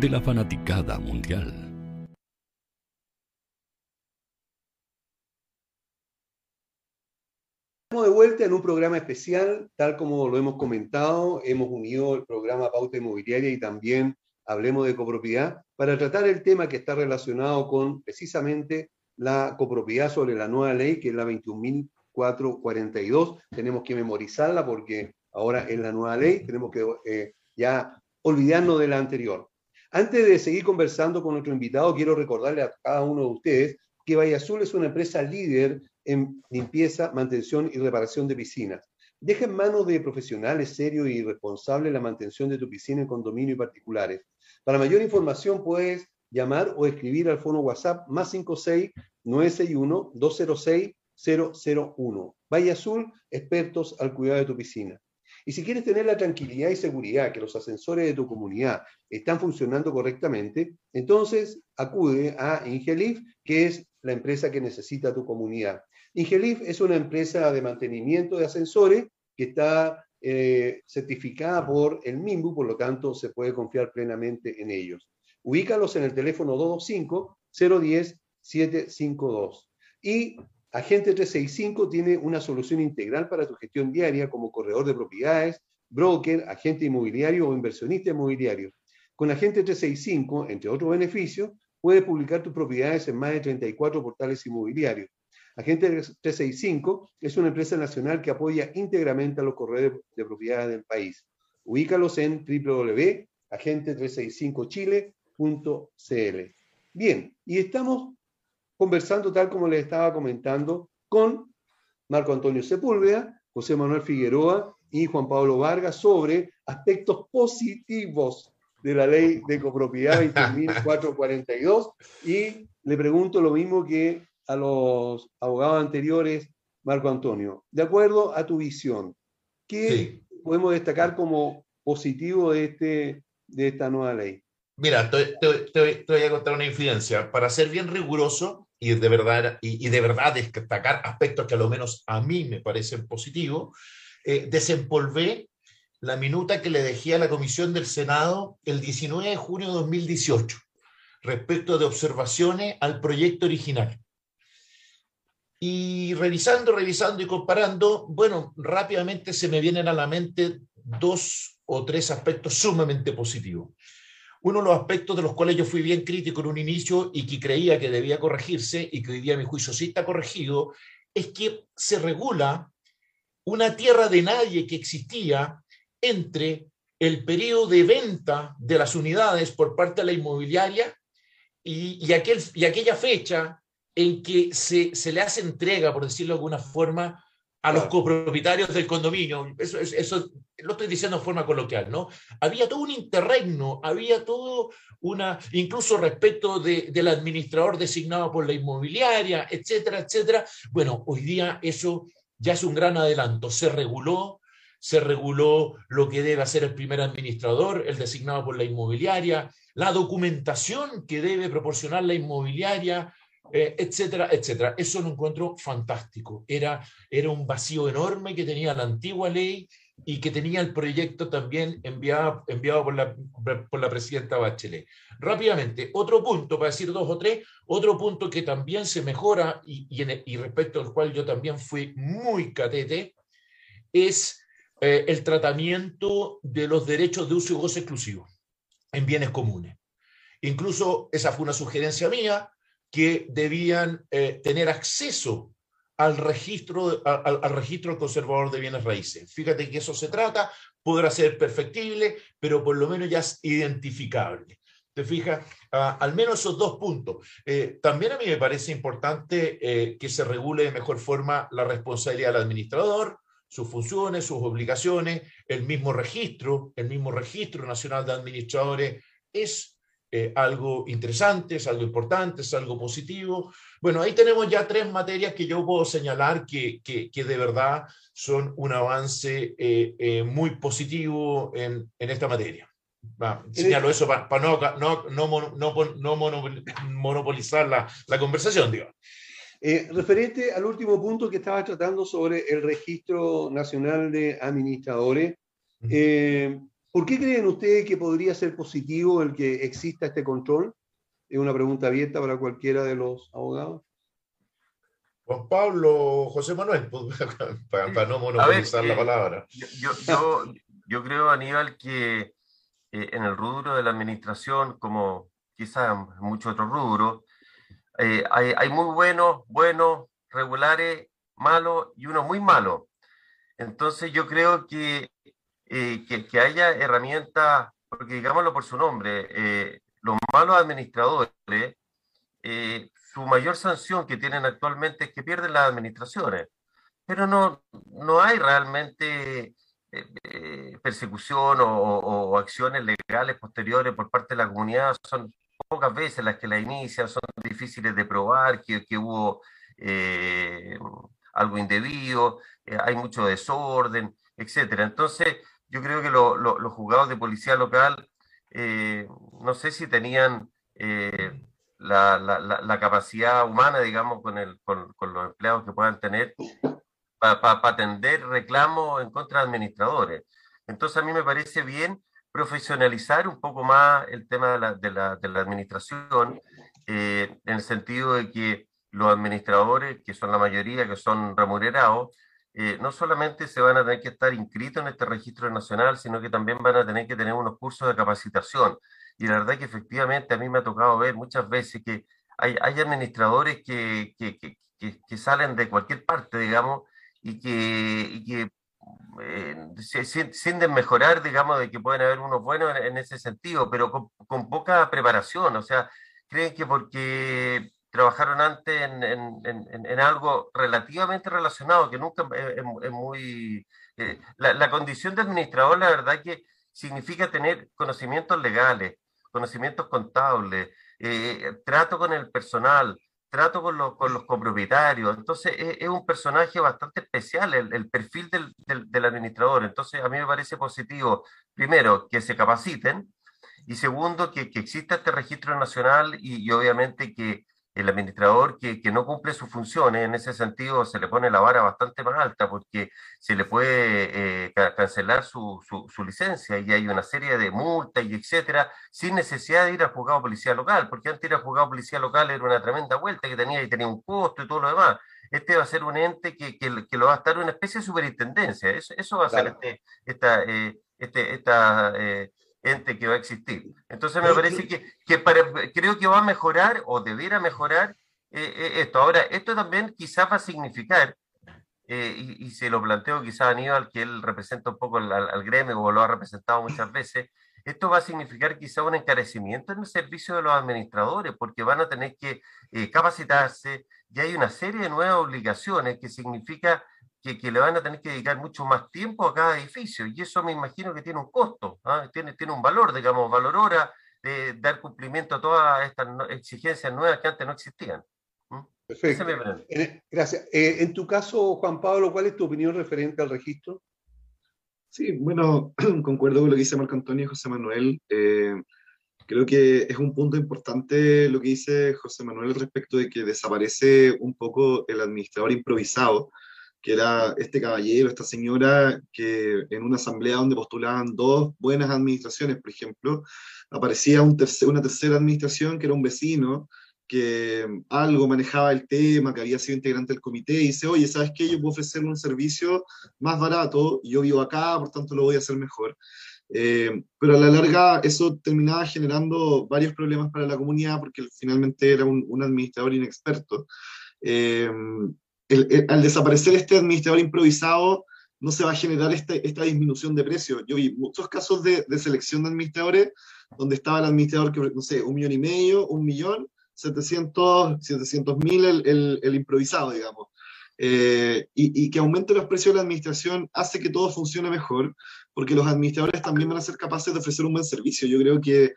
de la fanaticada mundial. Estamos de vuelta en un programa especial, tal como lo hemos comentado, hemos unido el programa Pauta Inmobiliaria y también Hablemos de Copropiedad para tratar el tema que está relacionado con precisamente la copropiedad sobre la nueva ley, que es la 21.442. Tenemos que memorizarla porque ahora es la nueva ley, tenemos que eh, ya olvidarnos de la anterior. Antes de seguir conversando con nuestro invitado, quiero recordarle a cada uno de ustedes que Valle Azul es una empresa líder en limpieza, mantención y reparación de piscinas. Deja en manos de profesionales serios y responsables la mantención de tu piscina en condominio y particulares. Para mayor información puedes llamar o escribir al fono WhatsApp más 56 961 206 001. Valle Azul, expertos al cuidado de tu piscina. Y si quieres tener la tranquilidad y seguridad que los ascensores de tu comunidad están funcionando correctamente, entonces acude a Ingelif, que es la empresa que necesita tu comunidad. Ingelif es una empresa de mantenimiento de ascensores que está eh, certificada por el MIMBU, por lo tanto se puede confiar plenamente en ellos. Ubícalos en el teléfono 225-010-752. Y Agente 365 tiene una solución integral para tu gestión diaria como corredor de propiedades, broker, agente inmobiliario o inversionista inmobiliario. Con Agente 365, entre otros beneficios, puedes publicar tus propiedades en más de 34 portales inmobiliarios. Agente 365 es una empresa nacional que apoya íntegramente a los corredores de propiedades del país. Ubícalos en www.agente365chile.cl. Bien, y estamos conversando, tal como les estaba comentando, con Marco Antonio Sepúlveda, José Manuel Figueroa y Juan Pablo Vargas sobre aspectos positivos de la ley de copropiedad 20.442 y le pregunto lo mismo que a los abogados anteriores, Marco Antonio. De acuerdo a tu visión, ¿qué podemos destacar como positivo de, este, de esta nueva ley? Mira, te, te, voy a contar una infidencia. Para ser bien riguroso y de verdad, y, de verdad destacar aspectos que a lo menos a mí me parecen positivos, eh, desempolvé la minuta que le dejé a la Comisión del Senado el 19 de junio de 2018 respecto de observaciones al proyecto original. Y revisando, revisando y comparando, bueno, rápidamente se me vienen a la mente dos o tres aspectos sumamente positivos. Uno de los aspectos de los cuales yo fui bien crítico en un inicio y que creía que debía corregirse y que hoy día mi juicio sí está corregido, es que se regula una tierra de nadie que existía entre el periodo de venta de las unidades por parte de la inmobiliaria y, aquel, y aquella fecha en que se, le hace entrega, por decirlo de alguna forma, a los copropietarios del condominio. Eso, eso, lo estoy diciendo de forma coloquial, ¿no? Había todo un interregno, había todo una, incluso respecto de, del administrador designado por la inmobiliaria, etcétera, etcétera. Bueno, hoy día eso ya es un gran adelanto. Se reguló, se reguló lo que debe hacer el primer administrador, el designado por la inmobiliaria, la documentación que debe proporcionar la inmobiliaria, eh, etcétera, etcétera. Eso lo encuentro fantástico. Era, era un vacío enorme que tenía la antigua ley y que tenía el proyecto también enviado, enviado por, la, por la presidenta Bachelet. Rápidamente, otro punto, para decir dos o tres, otro punto que también se mejora y, y respecto al cual yo también fui muy catete, es eh, el tratamiento de los derechos de uso y goce exclusivo en bienes comunes. Incluso esa fue una sugerencia mía, que debían eh, tener acceso al registro, al, registro conservador de bienes raíces. Fíjate que eso se trata, podrá ser perfectible, pero por lo menos ya es identificable. ¿Te fijas? Ah, al menos esos dos puntos. Eh, también a mí me parece importante que se regule de mejor forma la responsabilidad del administrador, sus funciones, sus obligaciones, el mismo registro, el mismo registro nacional de administradores es eh, algo interesante, es algo importante, es algo positivo. Bueno, ahí tenemos ya tres materias que yo puedo señalar que, que, de verdad son un avance eh, eh, muy positivo en, en esta materia. señalo eso para no, no, no, no, monopolizar la, la conversación, digo. Eh, referente al último punto que estaba tratando sobre el Registro Nacional de Administradores, eh, ¿por qué creen ustedes que podría ser positivo el que exista este control? Es una pregunta abierta para cualquiera de los abogados. Juan Pablo, José Manuel, [laughs] pues, para, no monopolizar la eh, palabra. Yo, yo, yo, creo, Aníbal, que en el rubro de la administración, como quizás en muchos otros rubros, eh, hay, muy buenos, buenos, regulares, malos y unos muy malos. Entonces yo creo que, eh, que, haya herramientas, porque digámoslo por su nombre, eh, los malos administradores, su mayor sanción que tienen actualmente es que pierden las administraciones, pero no, no hay realmente persecución o, o, acciones legales posteriores por parte de la comunidad, son pocas veces las que la inician, son difíciles de probar, que, que hubo eh, algo indebido, eh, hay mucho desorden, etcétera. Entonces, yo creo que los juzgados de policía local, eh, no sé si tenían la, la, capacidad humana, digamos, con, los empleados que puedan tener para atender reclamos en contra de administradores. Entonces, a mí me parece bien profesionalizar un poco más el tema de la administración, eh, en el sentido de que los administradores, que son la mayoría, que son remunerados, eh, no solamente se van a tener que estar inscritos en este registro nacional, sino que también van a tener que tener unos cursos de capacitación. Y la verdad que efectivamente a mí me ha tocado ver muchas veces que hay, hay administradores que, que, que, salen de cualquier parte, digamos, y que, y que eh, sin, sin, desmejorar, digamos, de que pueden haber unos buenos en, ese sentido, pero con, poca preparación, o sea, creen que porque trabajaron antes en, en, en algo relativamente relacionado, que nunca es, muy... Eh, la, la, condición de administrador, la verdad que significa tener conocimientos legales, conocimientos contables, eh, trato con el personal, trato con los, con los copropietarios. Entonces, es, un personaje bastante especial el, perfil del, del, administrador. Entonces, a mí me parece positivo, primero, que se capaciten y segundo, que, que exista este registro nacional y, obviamente que el administrador que, que, no cumple sus funciones, en ese sentido se le pone la vara bastante más alta porque se le puede eh, cancelar su, su, su, licencia y hay una serie de multas y etcétera, sin necesidad de ir al juzgado policía local, porque antes ir al juzgado policía local era una tremenda vuelta que tenía y tenía un costo y todo lo demás. Este va a ser un ente que, que, que lo va a estar una especie de superintendencia. Eso, eso va a ser este, esta, eh, este, esta eh, ente que va a existir. Entonces me parece que, que para, creo que va a mejorar o debiera mejorar eh, eh, esto. Ahora, esto también quizás va a significar, eh, y, se lo planteo quizás a Aníbal, que él representa un poco al, gremio o lo ha representado muchas [clears throat] veces, esto va a significar quizá un encarecimiento en el servicio de los administradores, porque van a tener que capacitarse y hay una serie de nuevas obligaciones que significa que, le van a tener que dedicar mucho más tiempo a cada edificio y eso me imagino que tiene un costo, ¿ah? tiene, tiene un valor, digamos, valor hora de dar cumplimiento a todas estas exigencias nuevas que antes no existían. Perfecto. Gracias. Eh, en tu caso, Juan Pablo, ¿cuál es tu opinión referente al registro? Sí, bueno, [clears throat] concuerdo con lo que dice Marco Antonio y José Manuel. Eh, creo que es un punto importante lo que dice José Manuel respecto de que desaparece un poco el administrador improvisado que era este caballero, esta señora, que en una asamblea donde postulaban dos buenas administraciones, por ejemplo, aparecía un una tercera administración que era un vecino que algo manejaba el tema, que había sido integrante del comité, y dice, oye, ¿sabes qué? Yo puedo ofrecerle un servicio más barato, yo vivo acá, por tanto lo voy a hacer mejor. Eh, pero a la larga eso terminaba generando varios problemas para la comunidad porque finalmente era un, un administrador inexperto. Eh, al desaparecer este administrador improvisado, no se va a generar este, esta disminución de precios. Yo vi muchos casos de, selección de administradores donde estaba el administrador que, no sé, un millón y medio, un millón, 700 mil el, el, improvisado, digamos. Eh, y, y, que aumente los precios de la administración hace que todo funcione mejor, porque los administradores también van a ser capaces de ofrecer un buen servicio. Yo creo que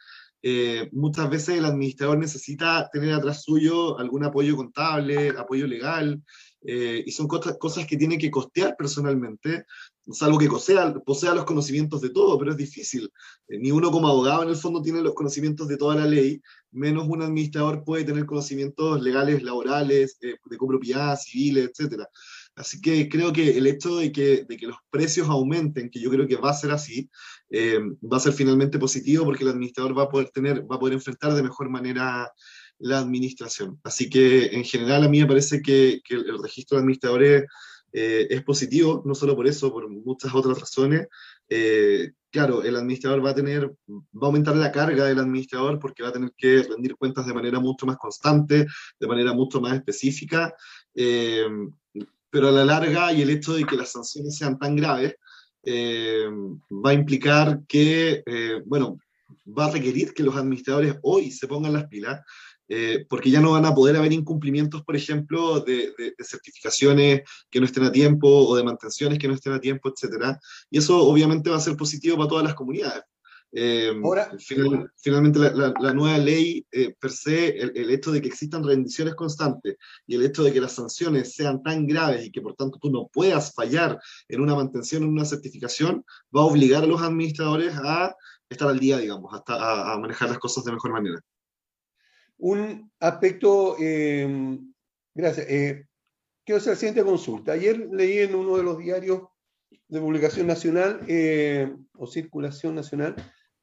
eh, muchas veces el administrador necesita tener atrás suyo algún apoyo contable, apoyo legal, eh, y son cosas, que tiene que costear personalmente, salvo que posea, posea los conocimientos de todo, pero es difícil. Eh, ni uno como abogado en el fondo tiene los conocimientos de toda la ley, menos un administrador puede tener conocimientos legales, laborales, eh, de copropiedad, civiles, etc. Así que creo que el hecho de que, de que, los precios aumenten, que yo creo que va a ser así, va a ser finalmente positivo porque el administrador va a poder tener, va a poder enfrentar de mejor manera la administración. Así que en general a mí me parece que, el, registro de administradores eh, es positivo, no solo por eso, por muchas otras razones. Eh, claro, el administrador va a tener, va a aumentar la carga del administrador porque va a tener que rendir cuentas de manera mucho más constante, de manera mucho más específica, eh, pero a la larga y el hecho de que las sanciones sean tan graves, va a implicar que, bueno, va a requerir que los administradores hoy se pongan las pilas eh, porque ya no van a poder haber incumplimientos, por ejemplo, de, certificaciones que no estén a tiempo o de mantenciones que no estén a tiempo, etc. Y eso obviamente va a ser positivo para todas las comunidades. Eh, finalmente, la, nueva ley eh, per se, el, hecho de que existan rendiciones constantes y el hecho de que las sanciones sean tan graves y que por tanto tú no puedas fallar en una mantención, en una certificación, va a obligar a los administradores a estar al día, digamos, hasta a manejar las cosas de mejor manera. Un aspecto, eh, gracias, eh, quiero hacer la siguiente consulta. Ayer leí en uno de los diarios de publicación nacional eh, o circulación nacional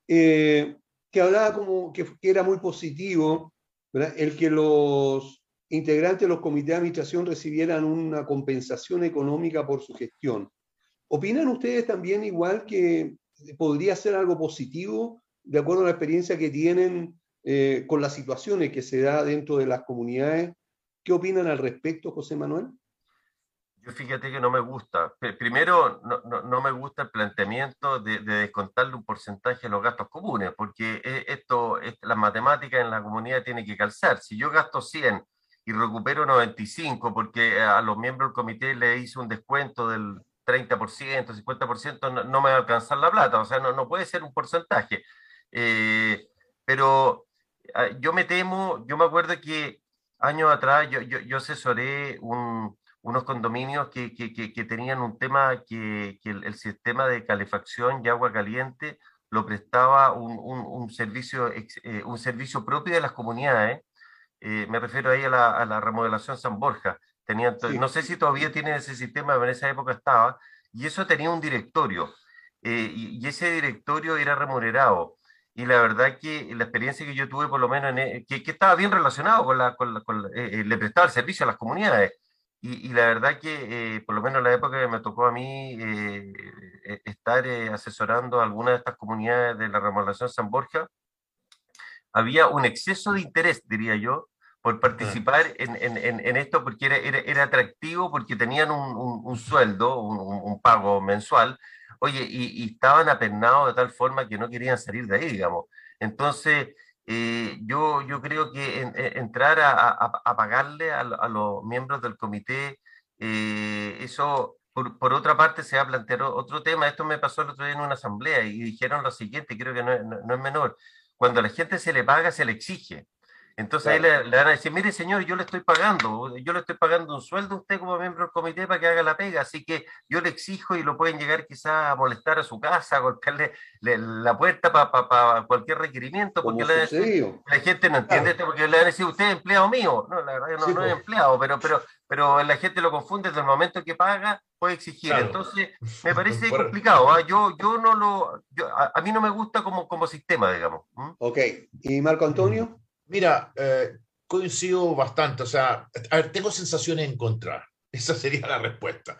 que hablaba como que, era muy positivo el que los integrantes de los comités de administración recibieran una compensación económica por su gestión. ¿Opinan ustedes también igual que podría ser algo positivo de acuerdo a la experiencia que tienen eh, con las situaciones que se da dentro de las comunidades. ¿Qué opinan al respecto, José Manuel? Yo fíjate que no me gusta. Primero, no, no, no me gusta el planteamiento de, de, descontarle un porcentaje de los gastos comunes, porque e, esto, las matemáticas en la comunidad tienen que calzar. Si yo gasto 100 y recupero 95 porque a los miembros del comité le hice un descuento del 30%, 50%, no, no, me va a alcanzar la plata, o sea, no, no puede ser un porcentaje. Eh, pero yo me temo, yo me acuerdo que años atrás yo, yo, yo asesoré un, unos condominios que, que, que, tenían un tema que, el, sistema de calefacción y agua caliente lo prestaba un, un, servicio, eh, un servicio propio de las comunidades. Eh, me refiero ahí a la, a la, remodelación San Borja. Tenía, No sé si todavía tiene ese sistema, pero en esa época estaba. Y eso tenía un directorio. Eh, y, ese directorio era remunerado. Y la verdad que la experiencia que yo tuve, por lo menos, en, que, que, estaba bien relacionado con la, con, le prestaba el servicio a las comunidades. Y, la verdad que, eh, por lo menos en la época que me tocó a mí eh, eh, estar asesorando a algunas de estas comunidades de la remodelación San Borja, había un exceso de interés, diría yo, por participar en, en, en, esto porque era, era, atractivo, porque tenían un, un, sueldo, un, un, pago mensual, oye, y, estaban apernados de tal forma que no querían salir de ahí, digamos. Entonces, eh, yo, yo creo que entrar a, pagarle a, los miembros del comité, eh, eso, por, otra parte, se ha planteado otro tema. Esto me pasó el otro día en una asamblea y dijeron lo siguiente, creo que no, no es menor. Cuando a la gente se le paga, se le exige. Entonces ahí le, van a decir, mire señor, yo le estoy pagando, yo le estoy pagando un sueldo a usted como miembro del comité para que haga la pega, así que yo le exijo y lo pueden llegar quizás a molestar a su casa, a golpearle la puerta para cualquier requerimiento, porque la, gente no entiende esto, porque le van a decir, usted es empleado mío, no, la verdad no, no es empleado, pero, pero, pero la gente lo confunde desde el momento que paga, puede exigir. Entonces, me [laughs] parece complicado. ¿ah? Yo, yo no lo, a, mí no me gusta como, como sistema, digamos. Ok, ¿y Marco Antonio? Mira, eh, coincido bastante, o sea, a ver, tengo sensaciones encontradas. [laughs] Esa sería la respuesta.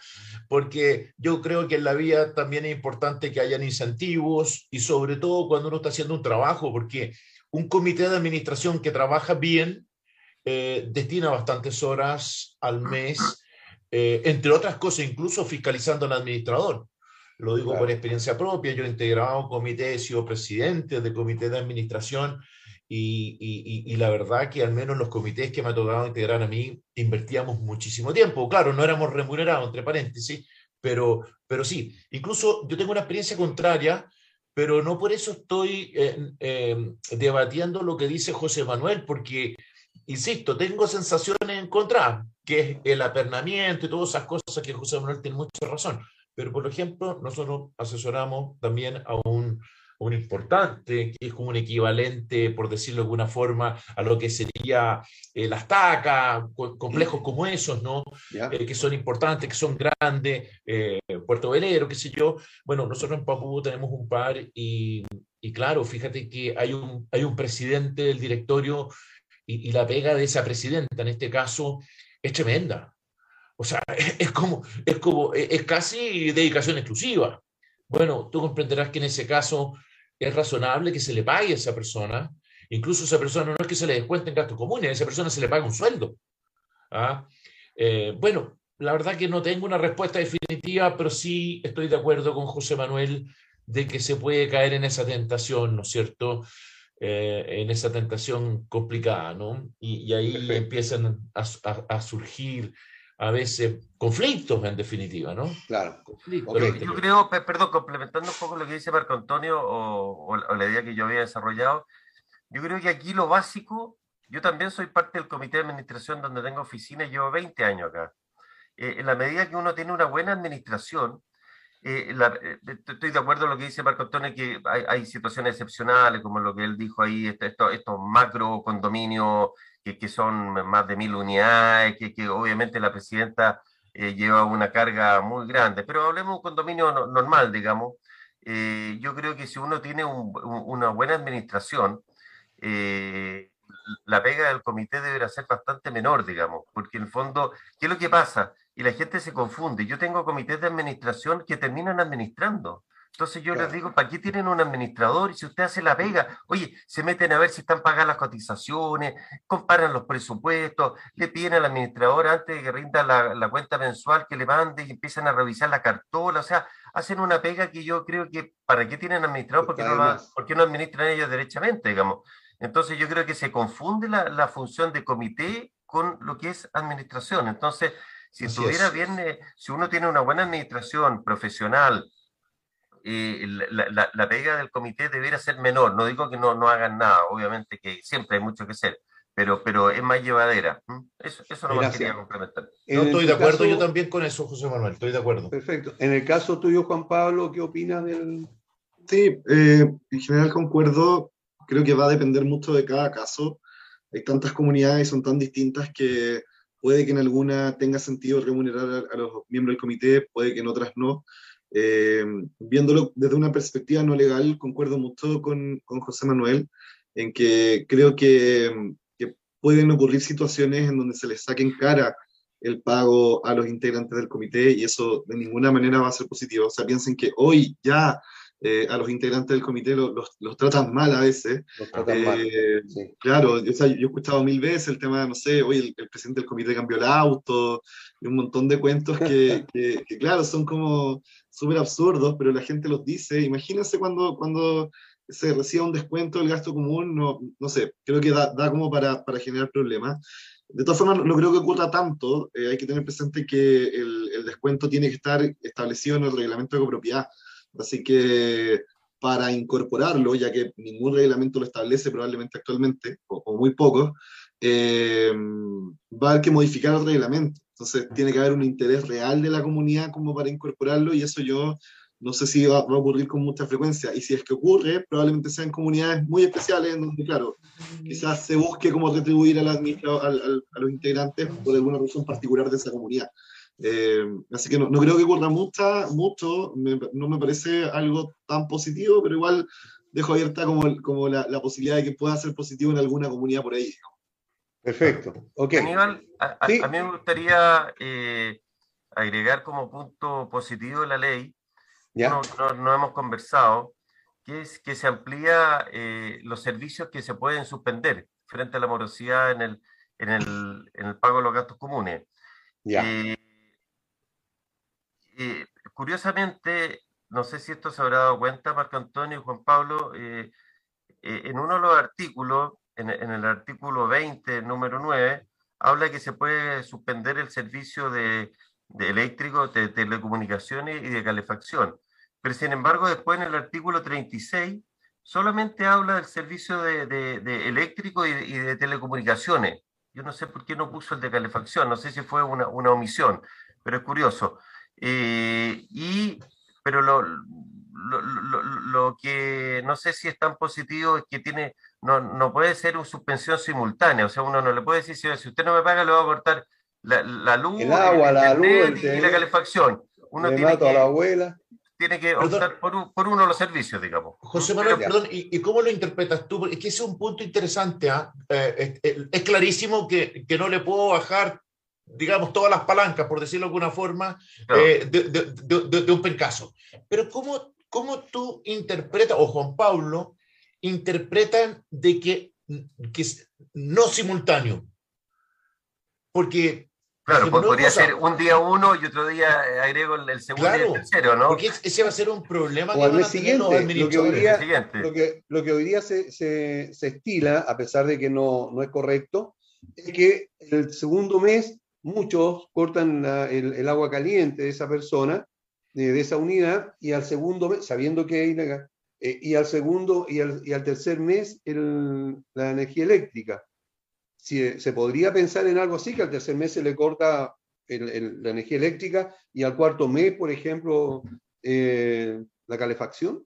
Porque yo creo que en la vida también es importante que hayan incentivos y sobre todo cuando uno está haciendo un trabajo, porque un comité de administración que trabaja bien eh, destina bastantes horas al mes, eh, entre otras cosas, incluso fiscalizando al administrador. Lo digo por experiencia propia, yo he integrado comités, he sido presidente de comité de administración y, la verdad que al menos los comités que me ha tocado integrar a mí, invertíamos muchísimo tiempo. Claro, no éramos remunerados, entre paréntesis, pero, pero sí. Incluso yo tengo una experiencia contraria, pero no por eso estoy eh, eh, debatiendo lo que dice José Manuel, porque, insisto, tengo sensaciones en contra, que es el apernamiento y todas esas cosas que José Manuel tiene mucha razón. Pero, por ejemplo, nosotros asesoramos también a un un importante, que es como un equivalente, por decirlo de alguna forma, a lo que sería eh, las tacas, complejos como esos, ¿no? Eh, que son importantes, que son grandes, eh, Puerto Velero, qué sé yo. Bueno, nosotros en Papú tenemos un par y, y, claro, fíjate que hay un, hay un presidente del directorio y, y la pega de esa presidenta, en este caso, es tremenda. O sea, [laughs] es como, es como, es casi dedicación exclusiva. Bueno, tú comprenderás que en ese caso es razonable que se le pague a esa persona. Incluso esa persona no es que se le descuenten gastos comunes, a esa persona se le paga un sueldo. ¿Ah? Eh, bueno, la verdad que no tengo una respuesta definitiva, pero sí estoy de acuerdo con José Manuel de que se puede caer en esa tentación, ¿no es cierto? Eh, en esa tentación complicada, ¿no? Y, ahí empiezan a surgir a veces conflictos en definitiva, ¿no? Claro. Yo, creo, perdón, complementando un poco lo que dice Marco Antonio o, la idea que yo había desarrollado, yo creo que aquí lo básico, yo también soy parte del comité de administración donde tengo oficina y llevo 20 años acá. Eh, en la medida que uno tiene una buena administración, eh, eh, estoy de acuerdo con lo que dice Marco Antonio, que hay, situaciones excepcionales, como lo que él dijo ahí, estos, estos macro condominios que, que, son más de mil unidades, que, que obviamente la presidenta eh, lleva una carga muy grande, pero hablemos de un condominio normal, digamos. Eh, yo creo que si uno tiene una buena administración, eh, la pega del comité deberá ser bastante menor, digamos, porque en el fondo, ¿qué es lo que pasa? Y la gente se confunde. Yo tengo comités de administración que terminan administrando. Entonces yo les digo, ¿para qué tienen un administrador? Y si usted hace la pega, oye, se meten a ver si están pagadas las cotizaciones, comparan los presupuestos, le piden al administrador antes de que rinda la, cuenta mensual que le mande y empiezan a revisar la cartola, o sea, hacen una pega que yo creo que, ¿para qué tienen administrador? Porque no, no administran ellos derechamente, digamos. Entonces yo creo que se confunde la, la función de comité con lo que es administración. Entonces, Si estuviera bien, eh, si uno tiene una buena administración profesional, eh, la, la, pega del comité debería ser menor. No digo que no, no hagan nada, obviamente que siempre hay mucho que hacer, pero, pero es más llevadera. Eso, eso no me quería complementar. No estoy de acuerdo yo también con eso, José Manuel, estoy de acuerdo. Perfecto. En el caso tuyo, Juan Pablo, ¿qué opinas del...? Sí, eh, en general concuerdo, creo que va a depender mucho de cada caso. Hay tantas comunidades y son tan distintas que puede que en alguna tenga sentido remunerar a, los miembros del comité, puede que en otras no. Eh, viéndolo desde una perspectiva no legal, concuerdo mucho con, con José Manuel en que creo que, que, pueden ocurrir situaciones en donde se les saque en cara el pago a los integrantes del comité y eso de ninguna manera va a ser positivo. O sea, piensen que hoy ya eh, a los integrantes del comité los, los, tratan mal a veces. Eh, claro, o sea, yo he escuchado mil veces el tema, no sé, hoy el, presidente del comité cambió el auto y un montón de cuentos [laughs] que, que, claro, son como súper absurdos, pero la gente los dice. Imagínense cuando, cuando se reciba un descuento del gasto común, no, no sé, creo que da, da como para, para, generar problemas. De todas formas, no creo que ocurra tanto. Eh, hay que tener presente que el, el descuento tiene que estar establecido en el reglamento de copropiedad. Así que para incorporarlo, ya que ningún reglamento lo establece probablemente actualmente, o, muy pocos, eh, va a haber que modificar el reglamento. Entonces tiene que haber un interés real de la comunidad como para incorporarlo y eso yo no sé si va, a ocurrir con mucha frecuencia. Y si es que ocurre, probablemente sean comunidades muy especiales en donde, claro, quizás se busque cómo retribuir a, a los integrantes por alguna razón particular de esa comunidad. Eh, así que no, no, creo que ocurra mucha, mucho, no me parece algo tan positivo, pero igual dejo abierta como, como la, la, posibilidad de que pueda ser positivo en alguna comunidad por ahí. Perfecto. Okay. Aníbal, a, a, mí me gustaría eh, agregar como punto positivo de la ley, ¿Ya? No, no, no, hemos conversado, que es que se amplía eh, los servicios que se pueden suspender frente a la morosidad en el, en el, en el pago de los gastos comunes. Ya. Eh, eh, curiosamente, no sé si esto se habrá dado cuenta, Marco Antonio y Juan Pablo, eh, eh, en uno de los artículos, en, el artículo 20, número 9, habla que se puede suspender el servicio de, eléctrico, de, telecomunicaciones y de calefacción. Pero sin embargo, después en el artículo 36, solamente habla del servicio de, eléctrico y, de telecomunicaciones. Yo no sé por qué no puso el de calefacción, no sé si fue una, una omisión, pero es curioso. Eh, y, pero lo, lo, lo, lo, que no sé si es tan positivo es que tiene, no, no puede ser una suspensión simultánea, o sea, uno no le puede decir, si usted no me paga, le va a cortar la, la luz, el agua, la luz, y la calefacción. Uno tiene que, a la abuela. Tiene que optar por, por, uno de los servicios, digamos. José Manuel, perdón, ¿y, ¿y, cómo lo interpretas tú? Es que ese es un punto interesante. ¿eh? Eh, es, es, clarísimo que, que no le puedo bajar digamos, todas las palancas, por decirlo de alguna forma, eh, de, de, de, un pencaso. Pero ¿cómo, ¿cómo tú interpretas, o Juan Pablo, interpretan de que, que es no simultáneo? Porque... Claro, pues podría cosa, ser un día uno y otro día eh, agrego el segundo claro, y el tercero, ¿no? Porque ese va a ser un problema o que van a siguiente, lo que hoy día, lo que, lo que hoy día se, se, se estila, a pesar de que no, no es correcto, es que el segundo mes muchos cortan el, agua caliente de esa persona, de, de, esa unidad, y al segundo mes, sabiendo que hay, eh, y al segundo y al, y al tercer mes el, la energía eléctrica. Si, se podría pensar en algo así, que al tercer mes se le corta la energía eléctrica y al cuarto mes, por ejemplo, eh, la calefacción.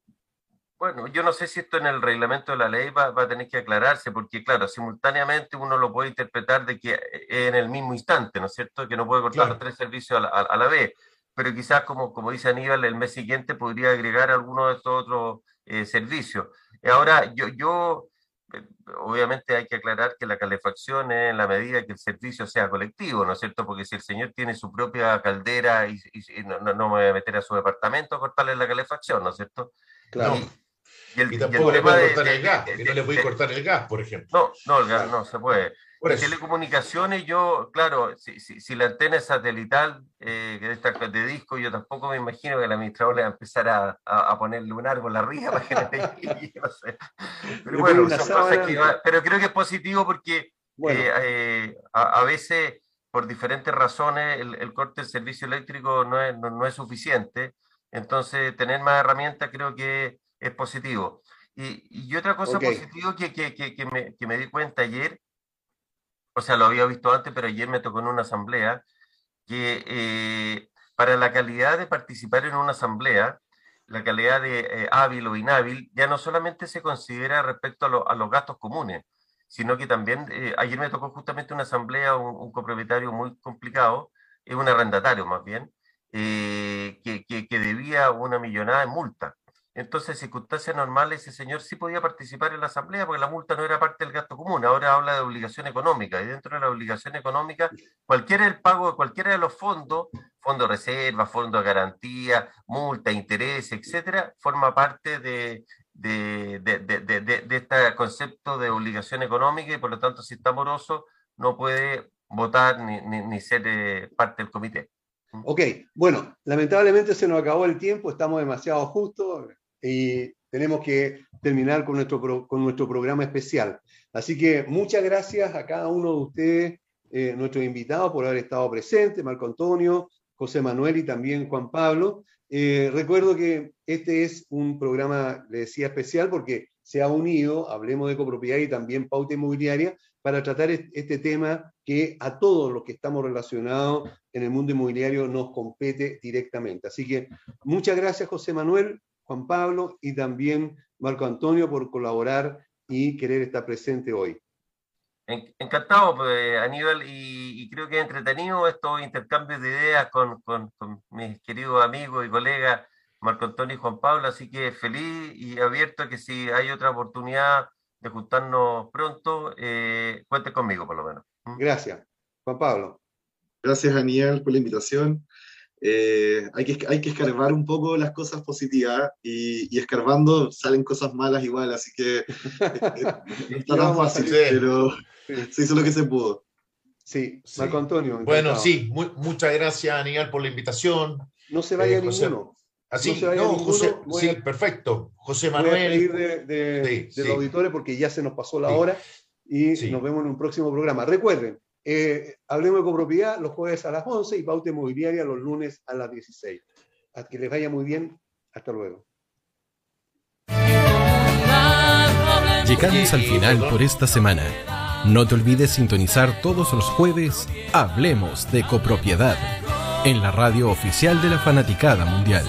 Bueno, yo no sé si esto en el reglamento de la ley va, va, a tener que aclararse, porque claro, simultáneamente uno lo puede interpretar de que eh, en el mismo instante, ¿no es cierto? Que no puede cortar claro. los tres servicios a la, a, a la, vez, pero quizás, como, como dice Aníbal, el mes siguiente podría agregar alguno de estos otros eh, servicios. Ahora, yo, yo, eh, obviamente hay que aclarar que la calefacción es en la medida que el servicio sea colectivo, ¿no es cierto? Porque si el señor tiene su propia caldera y, y, y no, no, me voy a meter a su departamento a cortarle la calefacción, ¿no es cierto? Claro. Y, y, el, y tampoco y el le puede cortar de, el gas, porque no le puede cortar el gas, por ejemplo. No, no, el gas no se puede. Por telecomunicaciones, yo, claro, si, si, si, la antena es satelital, eh, que esta de disco, yo tampoco me imagino que el administrador le va a empezar a, a, a ponerle un árbol arriba para que [laughs] no sé. Pero bueno, son cosas que, pero creo que es positivo porque bueno. eh, eh, a, a, veces por diferentes razones el, corte del servicio eléctrico no es, no, es, suficiente. Entonces, tener más herramientas creo que es positivo. Y, y otra cosa positiva que, que, que, me, que me di cuenta ayer, o sea, lo había visto antes, pero ayer me tocó en una asamblea, que eh, para la calidad de participar en una asamblea, la calidad de eh, hábil o inhábil ya no solamente se considera respecto a, a los gastos comunes, sino que también, eh, ayer me tocó justamente una asamblea, un, copropietario muy complicado, es un arrendatario más bien, que, que, debía una millonada en multa. Entonces, en circunstancias normales, ese señor sí podía participar en la asamblea porque la multa no era parte del gasto común, ahora habla de obligación económica, y dentro de la obligación económica, cualquiera el pago de cualquiera de los fondos, fondo de reserva, fondo de garantía, multa, interés, etcétera, forma parte de, de, de, de, de, este concepto de obligación económica y por lo tanto si está moroso no puede votar ni, ni, ser eh, parte del comité. Ok, bueno, lamentablemente se nos acabó el tiempo, estamos demasiado justos y tenemos que terminar con nuestro, con nuestro programa especial. Así que muchas gracias a cada uno de ustedes, eh, nuestros invitados, por haber estado presentes, Marco Antonio, José Manuel y también Juan Pablo. Eh, recuerdo que este es un programa, le decía, especial porque se ha unido, hablemos de copropiedad y también pauta inmobiliaria, para tratar este tema que a todos los que estamos relacionados en el mundo inmobiliario nos compete directamente. Así que muchas gracias José Manuel, Juan Pablo y también Marco Antonio por colaborar y querer estar presente hoy. Encantado, pues, Aníbal, y, creo que entretenido estos intercambios de ideas con, con, mis queridos amigos y colegas Marco Antonio y Juan Pablo, así que feliz y abierto a que si hay otra oportunidad de juntarnos pronto, eh, cuente conmigo por lo menos. ¿Mm? Gracias. Juan Pablo. Gracias, Aníbal, por la invitación. Eh, hay, que, hay que escarbar un poco las cosas positivas y, escarbando salen cosas malas igual, así que eh, [laughs] no está tan fácil, pero se hizo lo que se pudo. Sí, Marco Antonio. Bueno, sí, muchas gracias, Aníbal, por la invitación. No se vaya eh, ninguno. Así, no, no José, sí, perfecto. José Manuel. Voy a pedir de, de, los auditores porque ya se nos pasó la hora y nos vemos en un próximo programa. Recuerden, eh, hablemos de copropiedad los jueves a las 11 y pauta inmobiliaria los lunes a las 16. A que les vaya muy bien. Hasta luego. Llegamos al final por esta semana. No te olvides sintonizar todos los jueves Hablemos de copropiedad en la radio oficial de la Fanaticada Mundial.